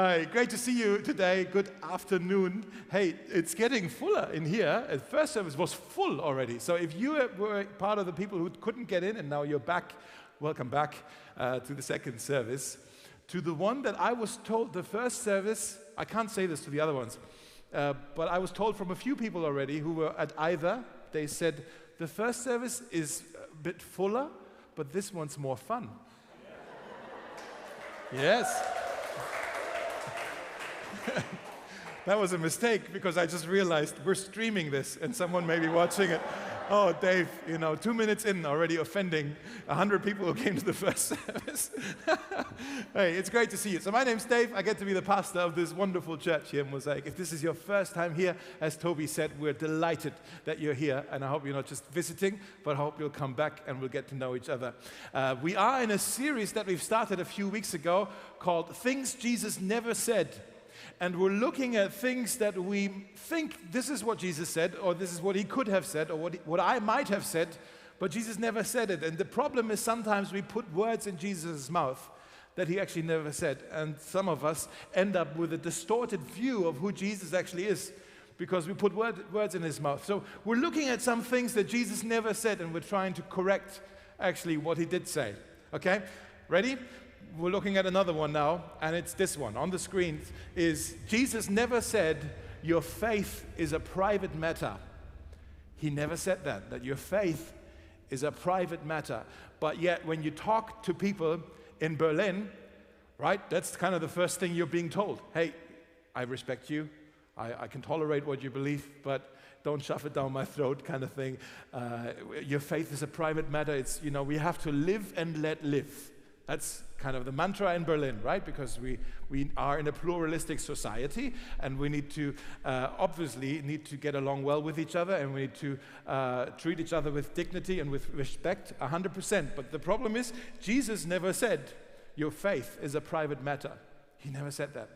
Hi, great to see you today. Good afternoon. Hey, it's getting fuller in here. The first service was full already. So if you were part of the people who couldn't get in and now you're back, welcome back uh, to the second service. To the one that I was told the first service, I can't say this to the other ones, uh, but I was told from a few people already who were at either, they said, the first service is a bit fuller, but this one's more fun. yes. That was a mistake because I just realized we're streaming this and someone may be watching it. Oh, Dave, you know, two minutes in already offending 100 people who came to the first service. hey, it's great to see you. So, my name's Dave. I get to be the pastor of this wonderful church here in Mosaic. If this is your first time here, as Toby said, we're delighted that you're here. And I hope you're not just visiting, but I hope you'll come back and we'll get to know each other. Uh, we are in a series that we've started a few weeks ago called Things Jesus Never Said and we're looking at things that we think this is what Jesus said, or this is what he could have said, or what, he, what I might have said, but Jesus never said it. And the problem is sometimes we put words in Jesus' mouth that he actually never said. And some of us end up with a distorted view of who Jesus actually is because we put word, words in his mouth. So we're looking at some things that Jesus never said, and we're trying to correct actually what he did say. Okay? Ready? We're looking at another one now, and it's this one on the screen. Is Jesus never said your faith is a private matter. He never said that, that your faith is a private matter. But yet, when you talk to people in Berlin, right, that's kind of the first thing you're being told. Hey, I respect you. I, I can tolerate what you believe, but don't shove it down my throat kind of thing. Uh, your faith is a private matter. It's, you know, we have to live and let live. That's kind of the mantra in Berlin, right? Because we, we are in a pluralistic society and we need to uh, obviously need to get along well with each other and we need to uh, treat each other with dignity and with respect 100%. But the problem is, Jesus never said your faith is a private matter. He never said that.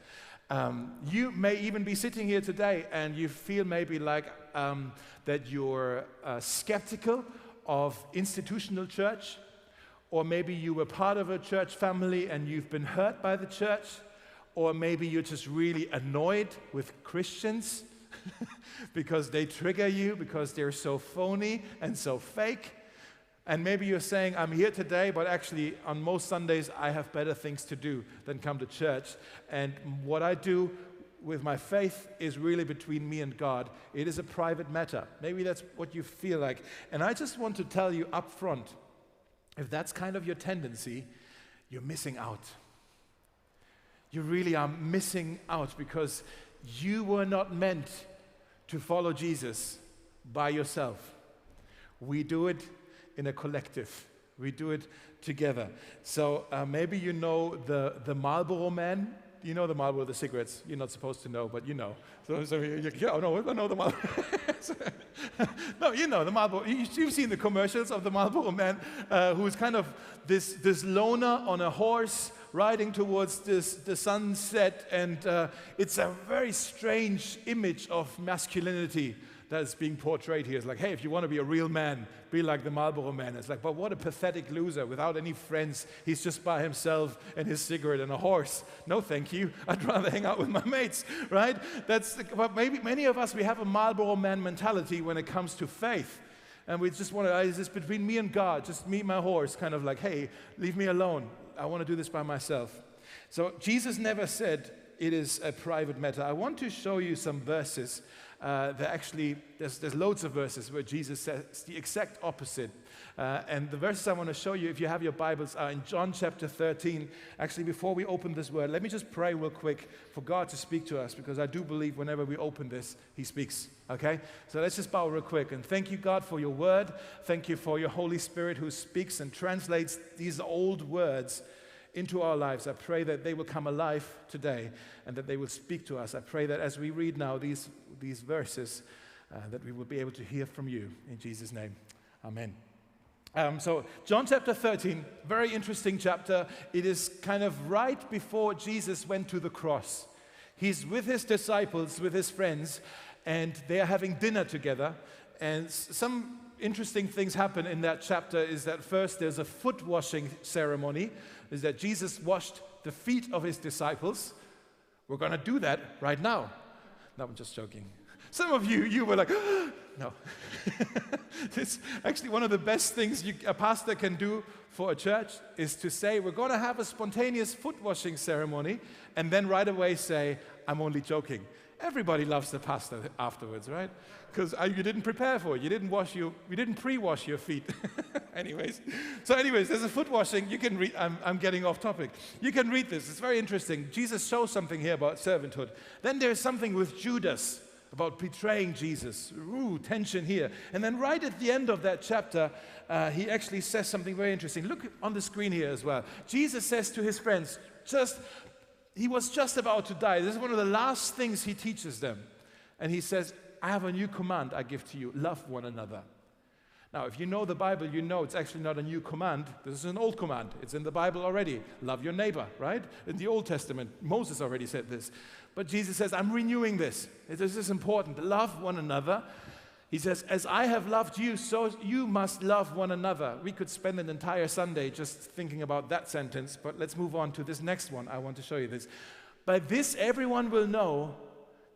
Um, you may even be sitting here today and you feel maybe like um, that you're uh, skeptical of institutional church or maybe you were part of a church family and you've been hurt by the church, or maybe you're just really annoyed with Christians because they trigger you because they're so phony and so fake. And maybe you're saying, I'm here today, but actually, on most Sundays, I have better things to do than come to church. And what I do with my faith is really between me and God. It is a private matter. Maybe that's what you feel like. And I just want to tell you up front if that's kind of your tendency, you're missing out. You really are missing out because you were not meant to follow Jesus by yourself. We do it in a collective. We do it together. So uh, maybe you know the, the Marlboro man you know the Marlboro, the cigarettes. You're not supposed to know, but you know. So, so you, oh, no, I know the Marlboro. no, you know the Marlboro. You've seen the commercials of the Marlboro man uh, who's kind of this, this loner on a horse riding towards this, the sunset, and uh, it's a very strange image of masculinity that's being portrayed here. It's like, hey, if you want to be a real man, be like the Marlboro man. It's like, but what a pathetic loser without any friends. He's just by himself and his cigarette and a horse. No, thank you. I'd rather hang out with my mates, right? That's, but maybe many of us, we have a Marlboro man mentality when it comes to faith. And we just want to, is this between me and God? Just meet my horse, kind of like, hey, leave me alone. I want to do this by myself. So Jesus never said it is a private matter. I want to show you some verses uh, there actually, there's, there's loads of verses where Jesus says the exact opposite. Uh, and the verses I want to show you, if you have your Bibles, are in John chapter 13. Actually, before we open this word, let me just pray real quick for God to speak to us because I do believe whenever we open this, He speaks. Okay? So let's just bow real quick. And thank you, God, for your word. Thank you for your Holy Spirit who speaks and translates these old words into our lives. I pray that they will come alive today and that they will speak to us. I pray that as we read now these, these verses, uh, that we will be able to hear from you. In Jesus' name, amen. Um, so, John chapter 13, very interesting chapter. It is kind of right before Jesus went to the cross. He's with his disciples, with his friends, and they are having dinner together. And some interesting things happen in that chapter is that first there's a foot washing ceremony, is that Jesus washed the feet of his disciples We're going to do that right now. No, I'm just joking. Some of you, you were like, no. it's actually one of the best things you, a pastor can do for a church is to say, we're going to have a spontaneous foot washing ceremony, and then right away say, I'm only joking. Everybody loves the pasta afterwards, right? Because uh, you didn't prepare for it. You didn't wash your, you didn't pre-wash your feet. anyways, so anyways, there's a foot washing. You can read. I'm, I'm getting off topic. You can read this. It's very interesting. Jesus shows something here about servanthood. Then there's something with Judas about betraying Jesus. Ooh, tension here. And then right at the end of that chapter, uh, he actually says something very interesting. Look on the screen here as well. Jesus says to his friends, just he was just about to die. This is one of the last things he teaches them. And he says, I have a new command I give to you love one another. Now, if you know the Bible, you know it's actually not a new command. This is an old command. It's in the Bible already. Love your neighbor, right? In the Old Testament, Moses already said this. But Jesus says, I'm renewing this. This is important. Love one another he says, As I have loved you, so you must love one another. We could spend an entire Sunday just thinking about that sentence, but let's move on to this next one. I want to show you this. By this, everyone will know,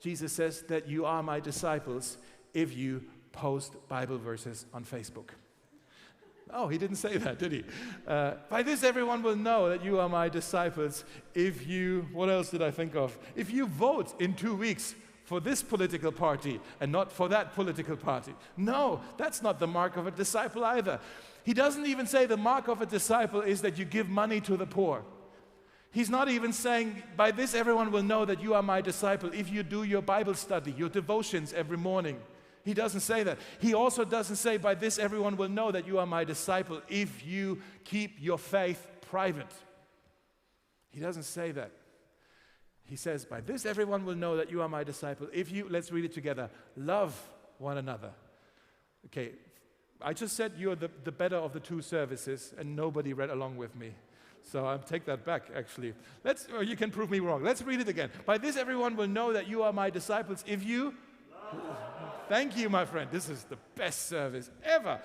Jesus says, that you are my disciples if you post Bible verses on Facebook. Oh, he didn't say that, did he? Uh, by this, everyone will know that you are my disciples if you, what else did I think of? If you vote in two weeks for this political party and not for that political party. No, that's not the mark of a disciple either. He doesn't even say the mark of a disciple is that you give money to the poor. He's not even saying, by this everyone will know that you are my disciple if you do your Bible study, your devotions every morning. He doesn't say that. He also doesn't say, by this everyone will know that you are my disciple if you keep your faith private. He doesn't say that. He says, By this everyone will know that you are my disciple. If you, let's read it together, love one another. Okay, I just said you're the, the better of the two services, and nobody read along with me. So I'll take that back, actually. Let's, or you can prove me wrong. Let's read it again. By this everyone will know that you are my disciples if you. Thank you, my friend. This is the best service ever.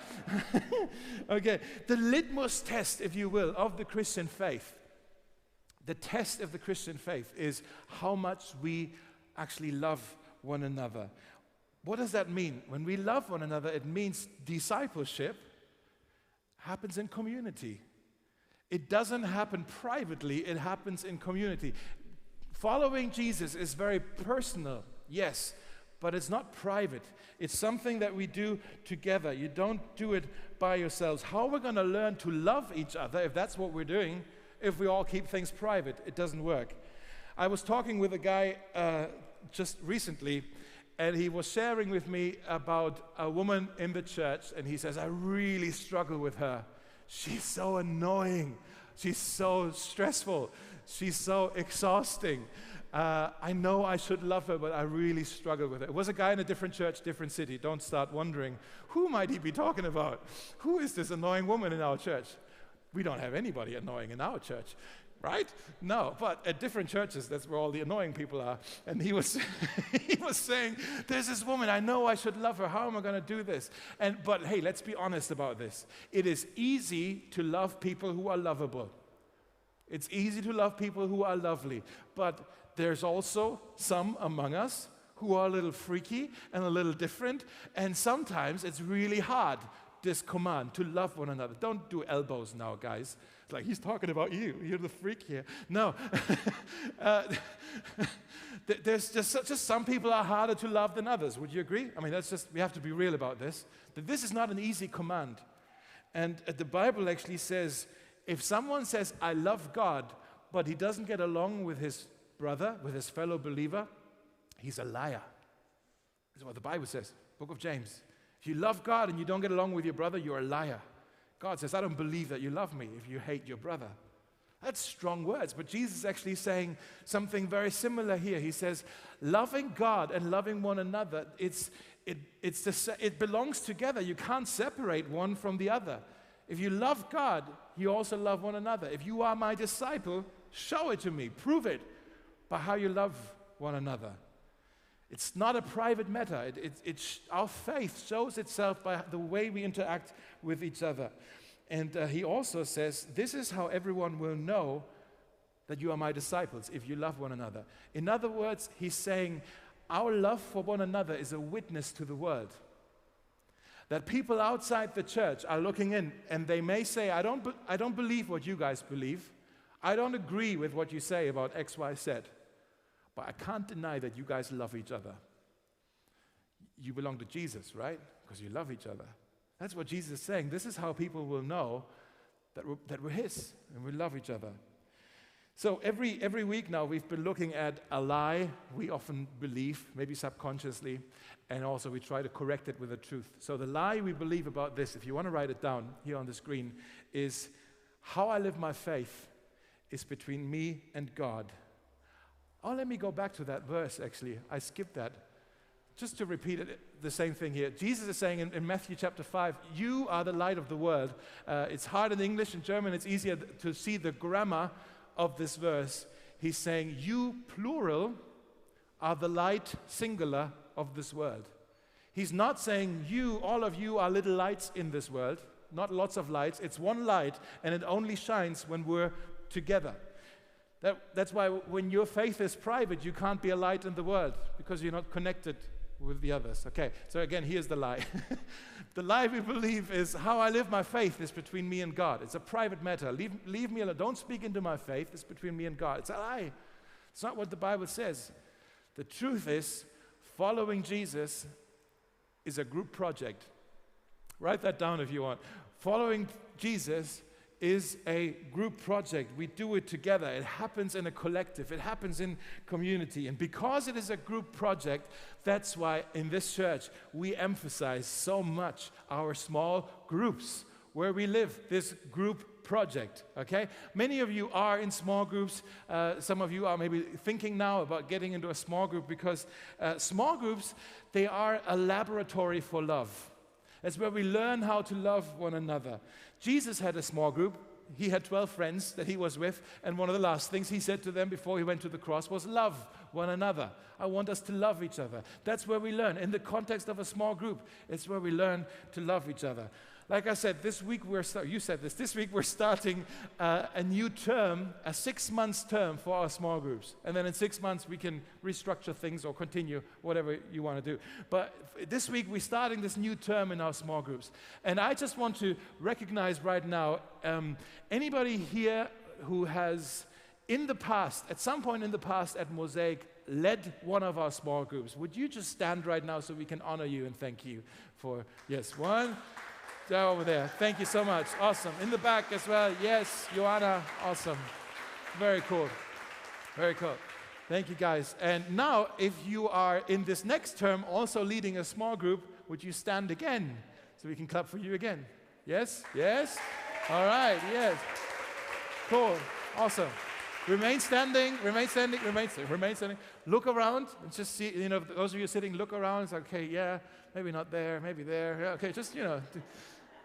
okay, the litmus test, if you will, of the Christian faith the test of the Christian faith is how much we actually love one another. What does that mean? When we love one another, it means discipleship happens in community. It doesn't happen privately, it happens in community. Following Jesus is very personal, yes, but it's not private. It's something that we do together. You don't do it by yourselves. How are we're going to learn to love each other, if that's what we're doing, if we all keep things private. It doesn't work. I was talking with a guy uh, just recently, and he was sharing with me about a woman in the church, and he says, I really struggle with her. She's so annoying. She's so stressful. She's so exhausting. Uh, I know I should love her, but I really struggle with it. It was a guy in a different church, different city. Don't start wondering, who might he be talking about? Who is this annoying woman in our church? We don't have anybody annoying in our church, right? No, but at different churches, that's where all the annoying people are. And he was, he was saying, There's this woman, I know I should love her. How am I going to do this? And, but hey, let's be honest about this. It is easy to love people who are lovable. It's easy to love people who are lovely. But there's also some among us who are a little freaky and a little different. And sometimes it's really hard this command to love one another. Don't do elbows now, guys. It's like he's talking about you. You're the freak here. No. uh, there's just, just some people are harder to love than others. Would you agree? I mean, that's just, we have to be real about this. That this is not an easy command. And uh, the Bible actually says if someone says, I love God, but he doesn't get along with his brother, with his fellow believer, he's a liar. That's what the Bible says. Book of James. If you love God and you don't get along with your brother, you're a liar. God says, I don't believe that you love me if you hate your brother. That's strong words, but Jesus is actually saying something very similar here. He says, loving God and loving one another, it's, it, it's the, it belongs together. You can't separate one from the other. If you love God, you also love one another. If you are my disciple, show it to me, prove it by how you love one another. It's not a private matter. It, it, our faith shows itself by the way we interact with each other. And uh, he also says, This is how everyone will know that you are my disciples if you love one another. In other words, he's saying, Our love for one another is a witness to the world. That people outside the church are looking in and they may say, I don't, be- I don't believe what you guys believe. I don't agree with what you say about X, Y, Z. But I can't deny that you guys love each other. You belong to Jesus, right? Because you love each other. That's what Jesus is saying. This is how people will know that we're, that we're His and we love each other. So every, every week now, we've been looking at a lie we often believe, maybe subconsciously, and also we try to correct it with the truth. So the lie we believe about this, if you want to write it down here on the screen, is how I live my faith is between me and God. Oh, let me go back to that verse, actually. I skipped that. Just to repeat it, the same thing here. Jesus is saying in, in Matthew chapter 5, You are the light of the world. Uh, it's hard in English, and German, it's easier to see the grammar of this verse. He's saying, You, plural, are the light, singular, of this world. He's not saying, You, all of you, are little lights in this world, not lots of lights. It's one light, and it only shines when we're together. That, that's why when your faith is private, you can't be a light in the world because you're not connected with the others. Okay, so again, here's the lie. the lie we believe is how I live my faith is between me and God. It's a private matter. Leave, leave me alone. Don't speak into my faith. It's between me and God. It's a lie. It's not what the Bible says. The truth is, following Jesus is a group project. Write that down if you want. Following Jesus is a group project. We do it together. It happens in a collective, it happens in community. And because it is a group project, that's why in this church we emphasize so much our small groups where we live, this group project. Okay? Many of you are in small groups. Uh, some of you are maybe thinking now about getting into a small group because uh, small groups, they are a laboratory for love. That's where we learn how to love one another. Jesus had a small group. He had 12 friends that he was with, and one of the last things he said to them before he went to the cross was, Love one another. I want us to love each other. That's where we learn. In the context of a small group, it's where we learn to love each other. Like I said, this week we're start- you said this. This week we're starting uh, a new term, a six months term for our small groups, and then in six months we can restructure things or continue whatever you want to do. But f- this week we're starting this new term in our small groups, and I just want to recognize right now um, anybody here who has in the past, at some point in the past at Mosaic, led one of our small groups. Would you just stand right now so we can honor you and thank you for yes one. There over there. Thank you so much. Awesome. In the back as well. Yes, Joanna. Awesome. Very cool. Very cool. Thank you, guys. And now, if you are in this next term also leading a small group, would you stand again so we can clap for you again? Yes? Yes? All right. Yes. Cool. Awesome. Remain standing, remain standing, remain standing, remain standing. Look around and just see, you know, those of you sitting, look around. It's like, okay, yeah, maybe not there, maybe there. Yeah, okay, just, you know.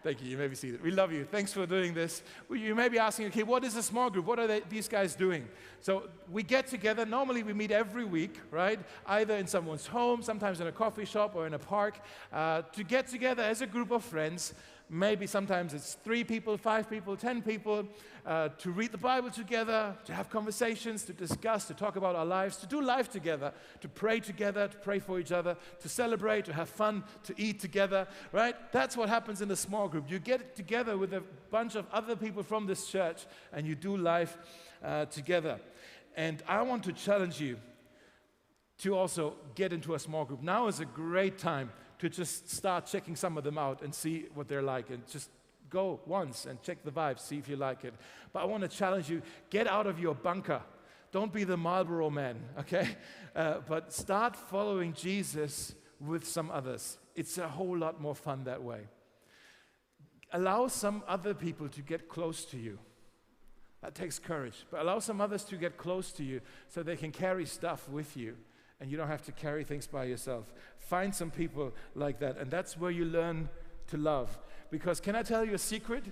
Thank you. You may be seated. We love you. Thanks for doing this. You may be asking, okay, what is a small group? What are they, these guys doing? So we get together. Normally, we meet every week, right? Either in someone's home, sometimes in a coffee shop or in a park, uh, to get together as a group of friends. Maybe sometimes it's three people, five people, ten people, uh, to read the Bible together, to have conversations, to discuss, to talk about our lives, to do life together, to pray together, to pray for each other, to celebrate, to have fun, to eat together, right? That's what happens in a small group. You get together with a bunch of other people from this church and you do life uh, together. And I want to challenge you to also get into a small group. Now is a great time to just start checking some of them out and see what they're like and just go once and check the vibe, see if you like it. But I want to challenge you get out of your bunker. Don't be the Marlboro man, okay? Uh, but start following Jesus with some others. It's a whole lot more fun that way. Allow some other people to get close to you. That takes courage. But allow some others to get close to you so they can carry stuff with you and you don't have to carry things by yourself. Find some people like that, and that's where you learn to love. Because, can I tell you a secret?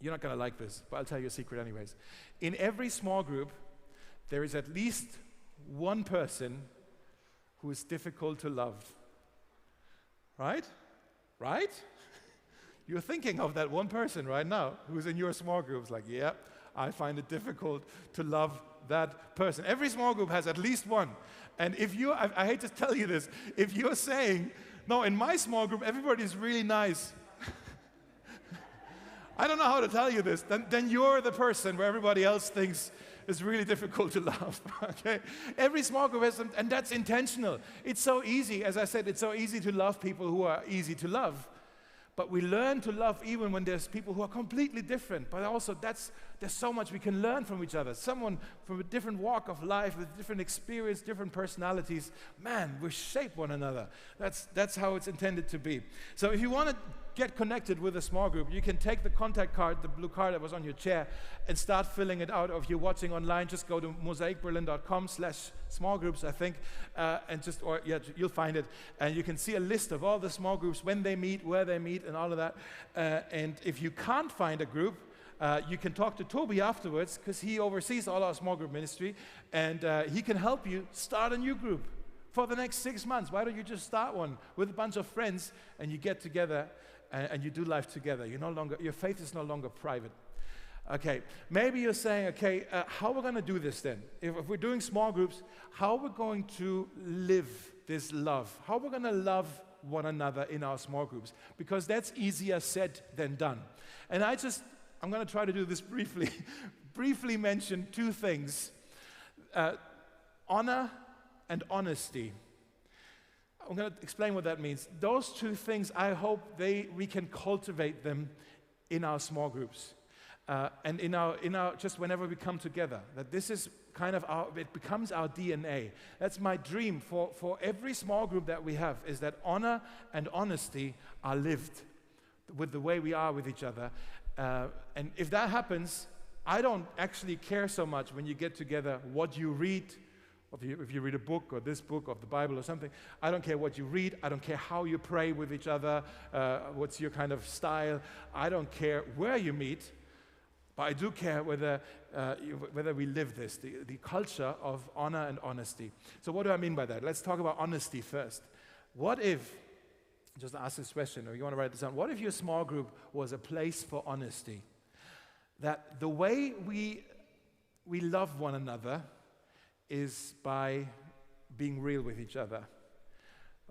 You're not going to like this, but I'll tell you a secret anyways. In every small group, there is at least one person who is difficult to love. Right? Right? You're thinking of that one person right now who's in your small groups, like, yeah, I find it difficult to love that person. Every small group has at least one. And if you, I, I hate to tell you this, if you're saying, no, in my small group, everybody is really nice. I don't know how to tell you this. Then, then you're the person where everybody else thinks it's really difficult to love. okay? Every small group has and that's intentional. It's so easy, as I said, it's so easy to love people who are easy to love. But we learn to love even when there's people who are completely different. But also, that's, there's so much we can learn from each other. Someone from a different walk of life, with different experience, different personalities. Man, we shape one another. That's, that's how it's intended to be. So, if you want to get connected with a small group, you can take the contact card, the blue card that was on your chair, and start filling it out. Or if you're watching online, just go to mosaicberlin.com slash small groups, I think, uh, and just, or yeah, you'll find it. And you can see a list of all the small groups, when they meet, where they meet, and all of that. Uh, and if you can't find a group, uh, you can talk to Toby afterwards because he oversees all our small group ministry and uh, he can help you start a new group for the next six months. Why don't you just start one with a bunch of friends and you get together and, and you do life together. You're no longer, your faith is no longer private. Okay, maybe you're saying, okay, uh, how are we going to do this then? If, if, we're doing small groups, how are we going to live this love? How are we going to love one another in our small groups? Because that's easier said than done. And I just, I'm going to try to do this briefly, briefly mention two things uh, honor and honesty. I'm going to explain what that means. Those two things, I hope they, we can cultivate them in our small groups. Uh, and in our, in our, just whenever we come together, that this is kind of our, it becomes our DNA. That's my dream for, for every small group that we have, is that honor and honesty are lived with the way we are with each other. Uh, and if that happens, I don't actually care so much when you get together what you read, if you, if you read a book or this book of the Bible or something, I don't care what you read. I don't care how you pray with each other, uh, what's your kind of style. I don't care where you meet, but I do care whether, uh, whether we live this, the, the culture of honor and honesty. So, what do I mean by that? Let's talk about honesty first. What if, just ask this question, or you want to write this down, what if your small group was a place for honesty? That the way we, we love one another, is by being real with each other,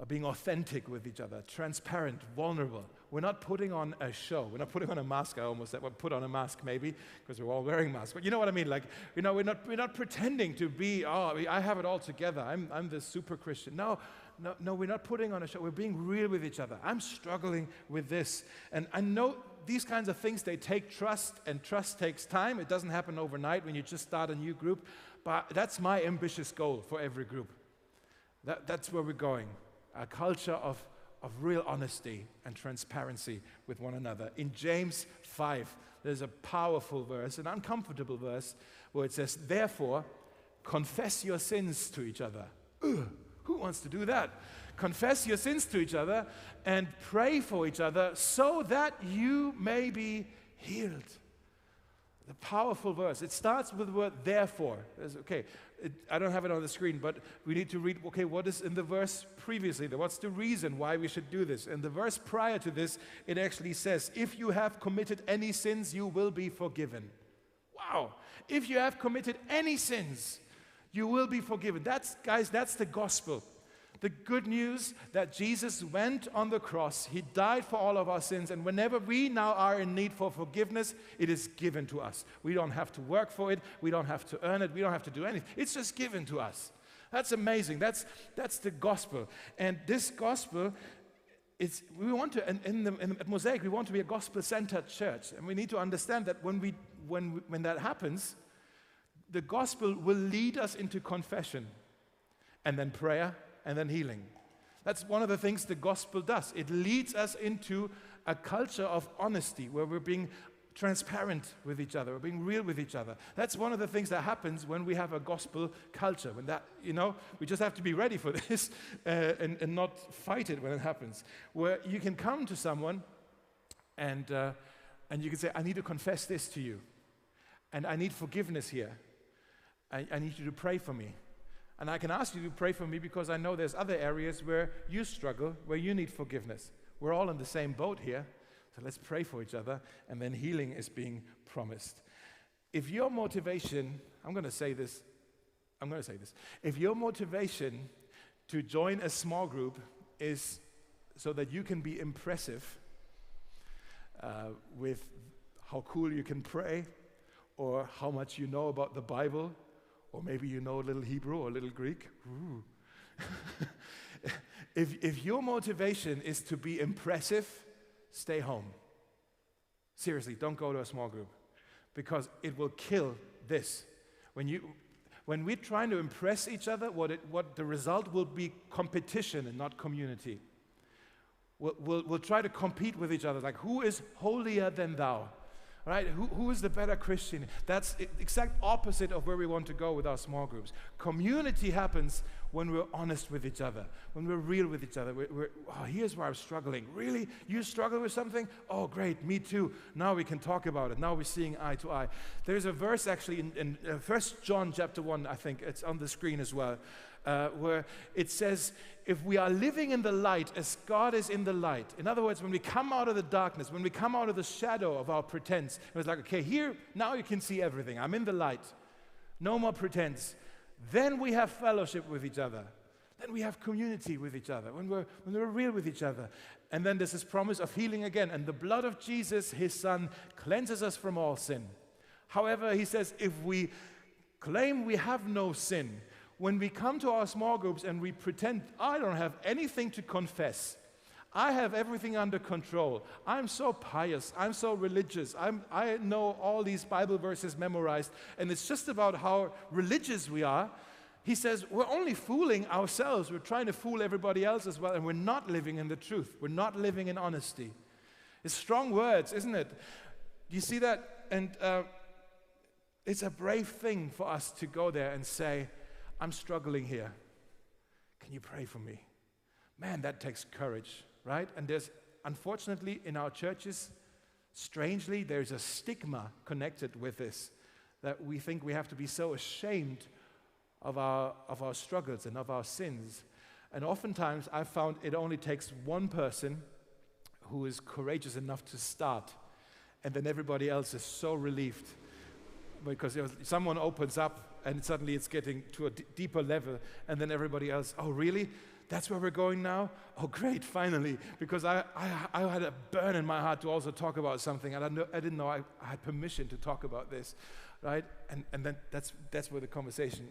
being authentic with each other, transparent, vulnerable. We're not putting on a show. We're not putting on a mask. I almost said, well, put on a mask maybe, because we're all wearing masks. But you know what I mean? Like, you know, we're not, we're not pretending to be, oh, I have it all together. I'm, I'm the super Christian. No, no, no, we're not putting on a show. We're being real with each other. I'm struggling with this. And I know these kinds of things, they take trust, and trust takes time. It doesn't happen overnight when you just start a new group. But that's my ambitious goal for every group. That, that's where we're going a culture of, of real honesty and transparency with one another. In James 5, there's a powerful verse, an uncomfortable verse, where it says, Therefore, confess your sins to each other. Ugh, wants to do that? Confess your sins to each other and pray for each other so that you may be healed. The powerful verse. It starts with the word therefore. It's, okay, it, I don't have it on the screen, but we need to read, okay, what is in the verse previously? What's the reason why we should do this? In the verse prior to this, it actually says, if you have committed any sins, you will be forgiven. Wow. If you have committed any sins, you will be forgiven. That's, guys, that's the gospel the good news that Jesus went on the cross, He died for all of our sins, and whenever we now are in need for forgiveness, it is given to us. We don't have to work for it, we don't have to earn it, we don't have to do anything. It's just given to us. That's amazing. That's, that's the gospel. And this gospel it's, we want to, in, in the, in, Mosaic, we want to be a gospel centered church. And we need to understand that when, we, when, when that happens, the gospel will lead us into confession and then prayer and then healing. That's one of the things the gospel does. It leads us into a culture of honesty where we're being transparent with each other, we're being real with each other. That's one of the things that happens when we have a gospel culture. When that, you know, we just have to be ready for this uh, and, and, not fight it when it happens. Where you can come to someone and, uh, and you can say, I need to confess this to you, and I need forgiveness here. I, I need you to pray for me. And I can ask you to pray for me because I know there's other areas where you struggle, where you need forgiveness. We're all in the same boat here. So let's pray for each other. And then healing is being promised. if your motivation, I'm going to say this, I'm going to say this. If your motivation to join a small group is so that you can be impressive uh, with how cool you can pray, or how much you know about the Bible, or maybe you know a little Hebrew or a little Greek. if, if your motivation is to be impressive, stay home. Seriously, don't go to a small group because it will kill this. When, you, when we're trying to impress each other, what, it, what the result will be competition and not community. We'll, we'll, we'll try to compete with each other, like who is holier than thou? Right? Who, who is the better Christian? That's exact opposite of where we want to go with our small groups. Community happens when we're honest with each other, when we're real with each other. We're, we're, oh, here's where I'm struggling. Really? You struggle with something? Oh, great, me too. Now we can talk about it. Now we're seeing eye to eye. There's a verse actually in, in uh, 1 John chapter 1, I think, it's on the screen as well, uh, where it says, if we are living in the light as God is in the light, in other words, when we come out of the darkness, when we come out of the shadow of our pretense, it was like, okay, here, now you can see everything. I'm in the light. No more pretense. Then we have fellowship with each other. Then we have community with each other, when we're, when we're real with each other. And then there's this promise of healing again. And the blood of Jesus, his son, cleanses us from all sin. However, he says, if we claim we have no sin, when we come to our small groups and we pretend, I don't have anything to confess, I have everything under control. I'm so pious. I'm so religious. I'm, I know all these Bible verses memorized, and it's just about how religious we are. He says, We're only fooling ourselves. We're trying to fool everybody else as well, and we're not living in the truth. We're not living in honesty. It's strong words, isn't it? Do you see that? And uh, it's a brave thing for us to go there and say, I'm struggling here. Can you pray for me? Man, that takes courage right? And there's, unfortunately, in our churches, strangely, there's a stigma connected with this that we think we have to be so ashamed of our, of our struggles and of our sins. And oftentimes, I've found it only takes one person who is courageous enough to start, and then everybody else is so relieved because someone opens up and suddenly it's getting to a deeper level, and then everybody else, oh, really? That's where we're going now? Oh, great, finally. Because I, I, I had a burn in my heart to also talk about something, and I, know, I didn't know I, I, had permission to talk about this, right? And, and then that's, that's where the conversation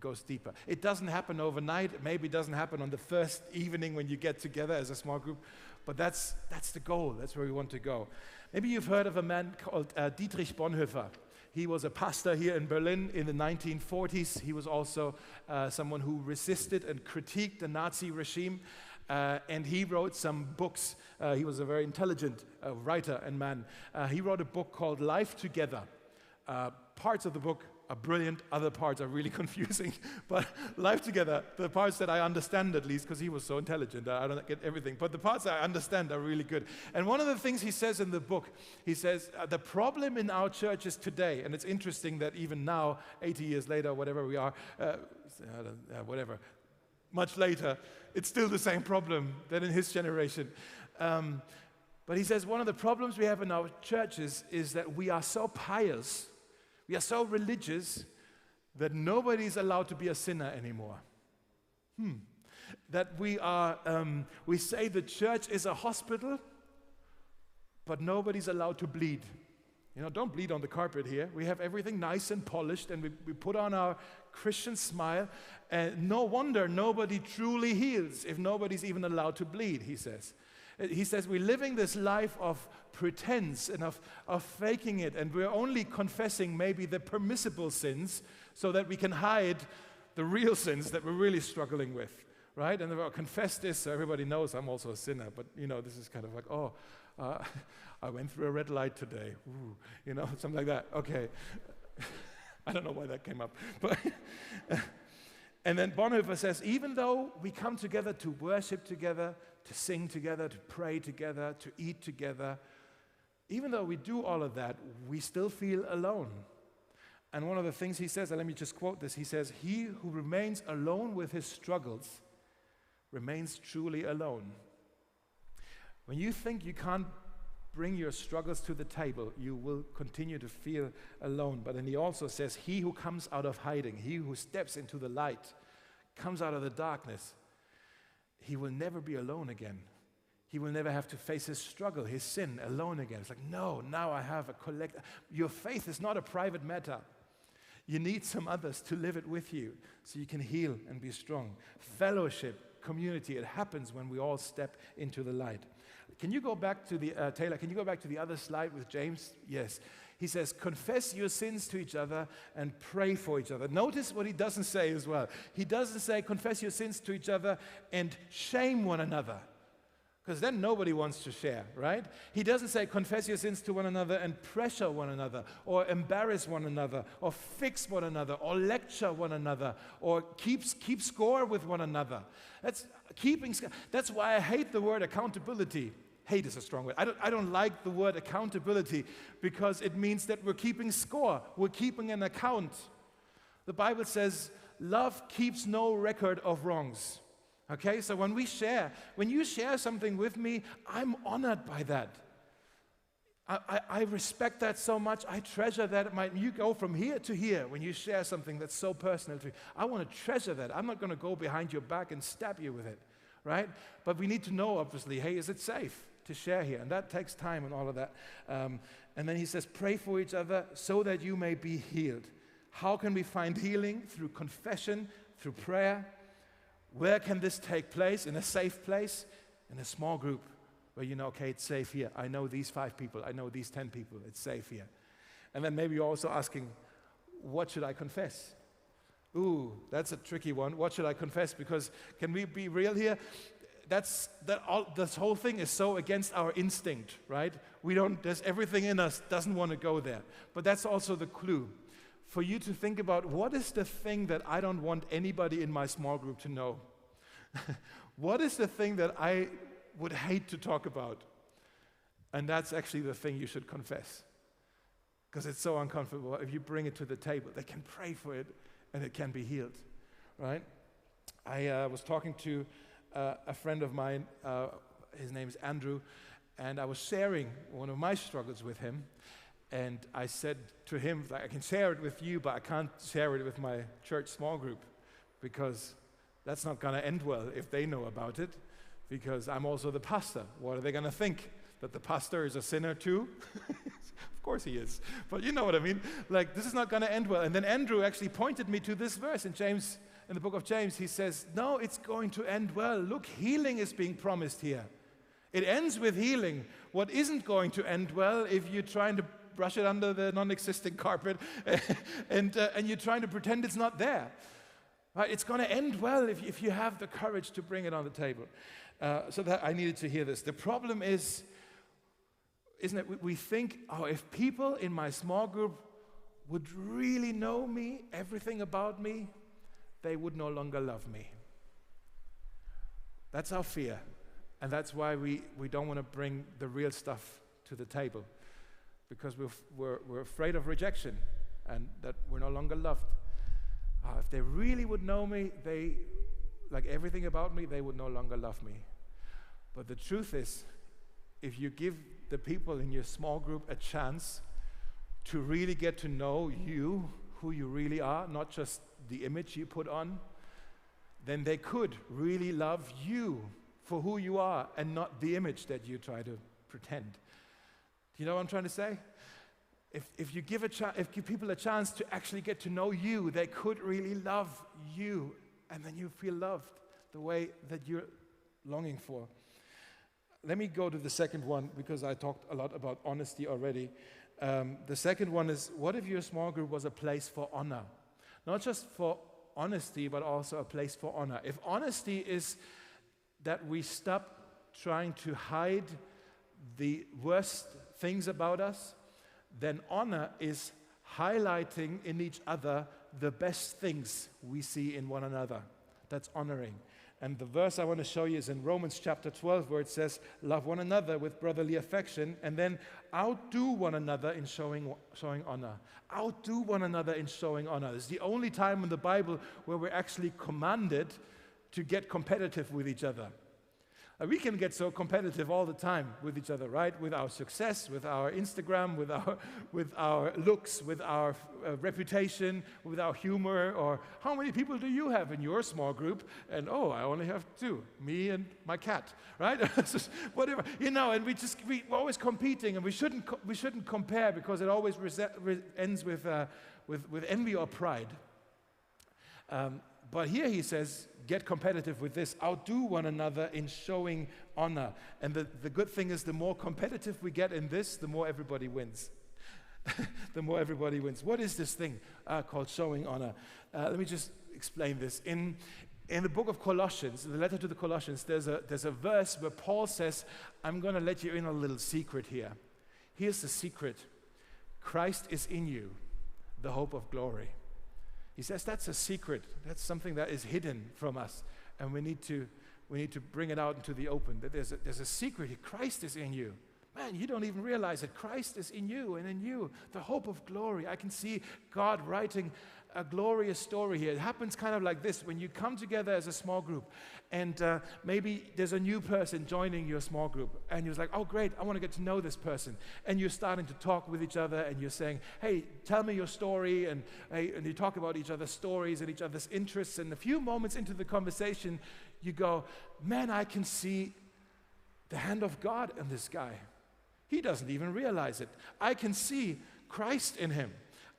goes deeper. It doesn't happen overnight. Maybe it doesn't happen on the first evening when you get together as a small group, but that's, that's the goal. That's where we want to go. Maybe you've heard of a man called uh, Dietrich Bonhoeffer. He was a pastor here in Berlin in the 1940s. He was also uh, someone who resisted and critiqued the Nazi regime. Uh, and he wrote some books. Uh, he was a very intelligent uh, writer and man. Uh, he wrote a book called Life Together. Uh, parts of the book are brilliant, other parts are really confusing. but life together, the parts that I understand at least, because he was so intelligent, I don't get everything, but the parts I understand are really good. And one of the things he says in the book, he says, uh, the problem in our churches today, and it's interesting that even now, 80 years later, whatever we are, uh, uh, whatever, much later, it's still the same problem that in his generation. Um, but he says one of the problems we have in our churches is that we are so pious we are so religious that nobody's allowed to be a sinner anymore. Hmm. That we are, um, we say the church is a hospital, but nobody's allowed to bleed. You know, don't bleed on the carpet here. We have everything nice and polished, and we, we put on our Christian smile. And no wonder nobody truly heals if nobody's even allowed to bleed, he says. He says we're living this life of pretense and of, of faking it, and we're only confessing maybe the permissible sins so that we can hide the real sins that we're really struggling with, right? And I'll confess this so everybody knows I'm also a sinner, but you know, this is kind of like, oh, uh, I went through a red light today, Ooh, you know, something like that. Okay. I don't know why that came up, but. and then Bonhoeffer says, even though we come together to worship together, to sing together, to pray together, to eat together. Even though we do all of that, we still feel alone. And one of the things he says, and let me just quote this he says, He who remains alone with his struggles remains truly alone. When you think you can't bring your struggles to the table, you will continue to feel alone. But then he also says, He who comes out of hiding, he who steps into the light, comes out of the darkness, he will never be alone again. He will never have to face his struggle, his sin alone again. It's like, no, now I have a collect. Your faith is not a private matter. You need some others to live it with you so you can heal and be strong. Fellowship, community, it happens when we all step into the light. Can you go back to the, uh, Taylor, can you go back to the other slide with James? Yes. He says, confess your sins to each other and pray for each other. Notice what he doesn't say as well. He doesn't say, confess your sins to each other and shame one another because then nobody wants to share, right? He doesn't say confess your sins to one another and pressure one another, or embarrass one another, or fix one another, or lecture one another, or keep, keep score with one another. That's keeping. That's why I hate the word accountability. Hate is a strong word. I don't, I don't like the word accountability because it means that we're keeping score, we're keeping an account. The Bible says, love keeps no record of wrongs. Okay, so when we share, when you share something with me, I'm honored by that. I, I, respect that so much. I treasure that. My, you go from here to here when you share something that's so personal to you. I want to treasure that. I'm not going to go behind your back and stab you with it, right? But we need to know, obviously, hey, is it safe to share here? And that takes time and all of that. Um, and then he says, pray for each other so that you may be healed. How can we find healing? Through confession, through prayer where can this take place? In a safe place? In a small group where you know, okay, it's safe here. I know these five people. I know these 10 people. It's safe here. And then maybe you're also asking, what should I confess? Ooh, that's a tricky one. What should I confess? Because can we be real here? That's that all, this whole thing is so against our instinct, right? We don't. There's everything in us doesn't want to go there. But that's also the clue for you to think about what is the thing that I don't want anybody in my small group to know? what is the thing that I would hate to talk about? And that's actually the thing you should confess. Because it's so uncomfortable. If you bring it to the table, they can pray for it and it can be healed, right? I uh, was talking to uh, a friend of mine, uh, his name is Andrew, and I was sharing one of my struggles with him. And I said to him, I can share it with you, but I can't share it with my church small group because that's not going to end well if they know about it, because I'm also the pastor. What are they going to think? That the pastor is a sinner too? of course he is. But you know what I mean? Like, this is not going to end well. And then Andrew actually pointed me to this verse in James, in the book of James. He says, No, it's going to end well. Look, healing is being promised here. It ends with healing. What isn't going to end well if you're trying to brush it under the non existing carpet, and, uh, and you're trying to pretend it's not there. Right? It's going to end well if, if you have the courage to bring it on the table. Uh, so that I needed to hear this. The problem is, isn't it? We think, oh, if people in my small group would really know me, everything about me, they would no longer love me. That's our fear. And that's why we, we don't want to bring the real stuff to the table because we're, we're, we're afraid of rejection and that we're no longer loved. Uh, if they really would know me, they, like everything about me, they would no longer love me. But the truth is, if you give the people in your small group a chance to really get to know you, who you really are, not just the image you put on, then they could really love you for who you are and not the image that you try to pretend. Do you know what I'm trying to say? If, if you give, a cha- if give people a chance to actually get to know you, they could really love you, and then you feel loved the way that you're longing for. Let me go to the second one because I talked a lot about honesty already. Um, the second one is what if your small group was a place for honor? Not just for honesty, but also a place for honor. If honesty is that we stop trying to hide the worst things about us, then honor is highlighting in each other the best things we see in one another. That's honoring. And the verse I want to show you is in Romans chapter 12, where it says, Love one another with brotherly affection, and then outdo one another in showing, showing honor. Outdo one another in showing honor. It's the only time in the Bible where we're actually commanded to get competitive with each other. Uh, we can get so competitive all the time with each other, right? With our success, with our Instagram, with our, with our looks, with our uh, reputation, with our humor. Or how many people do you have in your small group? And oh, I only have two me and my cat, right? Whatever. You know, and we just, we, are always competing, and we shouldn't, co- we shouldn't compare because it always re- ends with, uh, with, with envy or pride. Um, but here he says, get competitive with this, outdo one another in showing honor. And the, the good thing is, the more competitive we get in this, the more everybody wins. the more everybody wins. What is this thing uh, called showing honor? Uh, let me just explain this. In, in the book of Colossians, the letter to the Colossians, there's a, there's a verse where Paul says, I'm going to let you in a little secret here. Here's the secret Christ is in you, the hope of glory. He says that's a secret. That's something that is hidden from us. And we need to, we need to bring it out into the open. That there's a, there's a secret. Christ is in you. Man, you don't even realize that Christ is in you and in you, the hope of glory. I can see God writing a glorious story here. It happens kind of like this when you come together as a small group, and uh, maybe there's a new person joining your small group, and you're like, oh, great, I want to get to know this person. And you're starting to talk with each other, and you're saying, hey, tell me your story, and, hey, and you talk about each other's stories and each other's interests. And a few moments into the conversation, you go, man, I can see the hand of God in this guy. He doesn't even realize it. I can see Christ in him.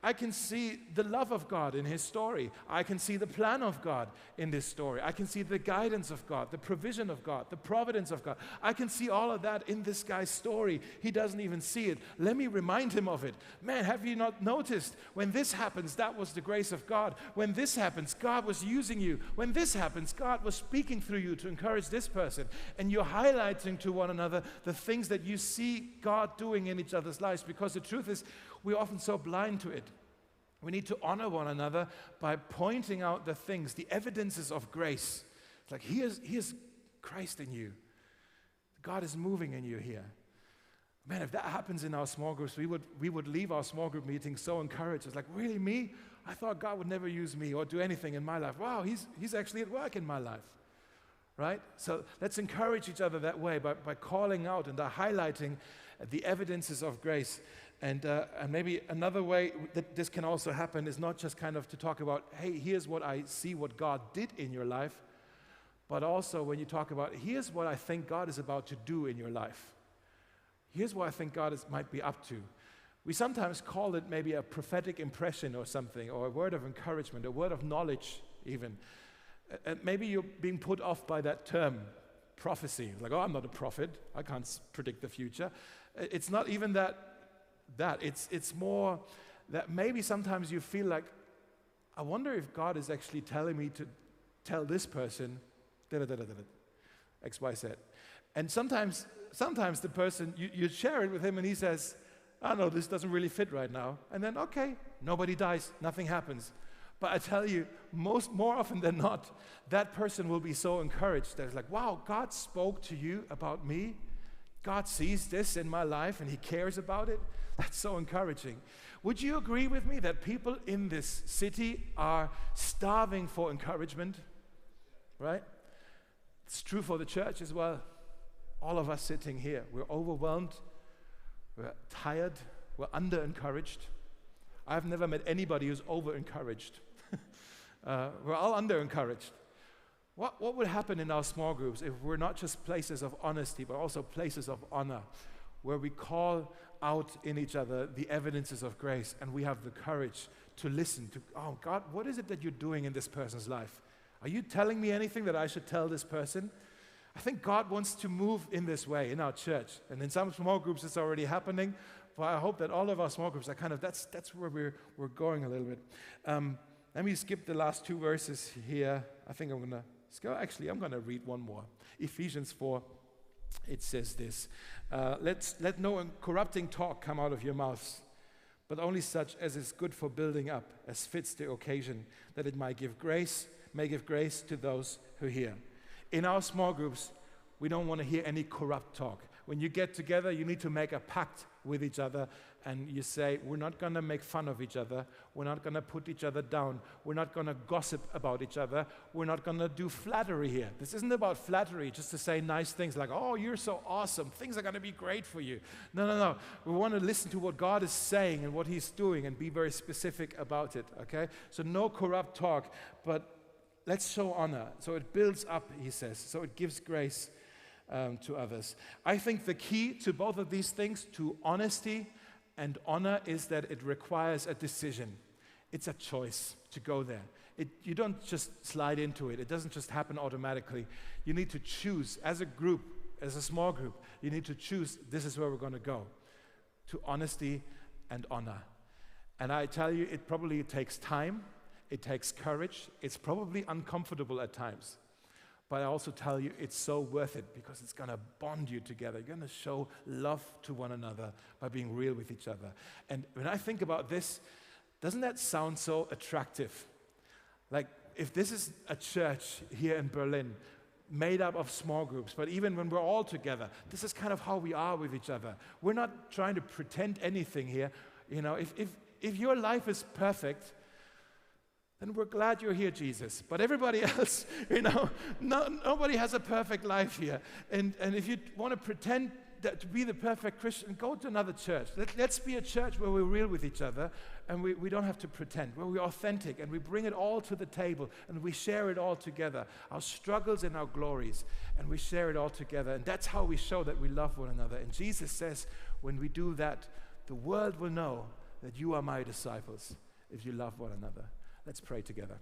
I can see the love of God in his story. I can see the plan of God in this story. I can see the guidance of God, the provision of God, the providence of God. I can see all of that in this guy's story. He doesn't even see it. Let me remind him of it. Man, have you not noticed when this happens, that was the grace of God? When this happens, God was using you. When this happens, God was speaking through you to encourage this person. And you're highlighting to one another the things that you see God doing in each other's lives because the truth is, we're often so blind to it. We need to honor one another by pointing out the things, the evidences of grace. It's like, here's, here's Christ in you. God is moving in you here. Man, if that happens in our small groups, we would, we would leave our small group meetings so encouraged. It's like, really, me? I thought God would never use me or do anything in my life. Wow, he's, he's actually at work in my life. Right? So let's encourage each other that way by, by calling out and by highlighting the evidences of grace. And, uh, and maybe another way that this can also happen is not just kind of to talk about, hey, here's what I see what God did in your life, but also when you talk about, here's what I think God is about to do in your life. Here's what I think God is, might be up to. We sometimes call it maybe a prophetic impression or something, or a word of encouragement, a word of knowledge, even. And maybe you're being put off by that term, prophecy. Like, oh, I'm not a prophet. I can't predict the future. It's not even that that. It's, it's more that maybe sometimes you feel like, I wonder if God is actually telling me to tell this person da da da da da X, Y, Z. And sometimes, sometimes the person, you, you share it with him and he says, I oh, know this doesn't really fit right now. And then, okay, nobody dies, nothing happens. But I tell you, most more often than not, that person will be so encouraged that it's like, wow, God spoke to you about me. God sees this in my life and He cares about it. That's so encouraging. Would you agree with me that people in this city are starving for encouragement? Right? It's true for the church as well. All of us sitting here, we're overwhelmed, we're tired, we're under encouraged. I've never met anybody who's over encouraged. uh, we're all under encouraged. What, what would happen in our small groups if we're not just places of honesty, but also places of honor, where we call out in each other the evidences of grace and we have the courage to listen to, oh God, what is it that you're doing in this person's life? Are you telling me anything that I should tell this person? I think God wants to move in this way in our church. And in some small groups, it's already happening. But I hope that all of our small groups are kind of, that's, that's where we're, we're going a little bit. Um, let me skip the last two verses here. I think I'm going to go. Actually, I'm going to read one more. Ephesians 4 it says this uh, Let's, Let no corrupting talk come out of your mouths, but only such as is good for building up, as fits the occasion, that it might give grace, may give grace to those who hear. In our small groups, we don't want to hear any corrupt talk. When you get together, you need to make a pact with each other and you say, We're not going to make fun of each other. We're not going to put each other down. We're not going to gossip about each other. We're not going to do flattery here. This isn't about flattery, just to say nice things like, Oh, you're so awesome. Things are going to be great for you. No, no, no. We want to listen to what God is saying and what He's doing and be very specific about it, okay? So, no corrupt talk, but let's show honor. So, it builds up, He says. So, it gives grace. Um, to others. I think the key to both of these things, to honesty and honor is that it requires a decision. It's a choice to go there. It, you don't just slide into it, it doesn't just happen automatically. You need to choose as a group, as a small group, you need to choose this is where we're going to go to honesty and honor. And I tell you, it probably takes time, it takes courage, it's probably uncomfortable at times. But I also tell you, it's so worth it because it's going to bond you together. You're going to show love to one another by being real with each other. And when I think about this, doesn't that sound so attractive? Like, if this is a church here in Berlin made up of small groups, but even when we're all together, this is kind of how we are with each other. We're not trying to pretend anything here. You know, if, if, if your life is perfect, then we're glad you're here, Jesus. But everybody else, you know, no, nobody has a perfect life here. And, and if you want to pretend that, to be the perfect Christian, go to another church. Let, us be a church where we're real with each other and we, we don't have to pretend, where we're authentic and we bring it all to the table and we share it all together our struggles and our glories, and we share it all together. And that's how we show that we love one another. And Jesus says, when we do that, the world will know that you are my disciples if you love one another. Let's pray together.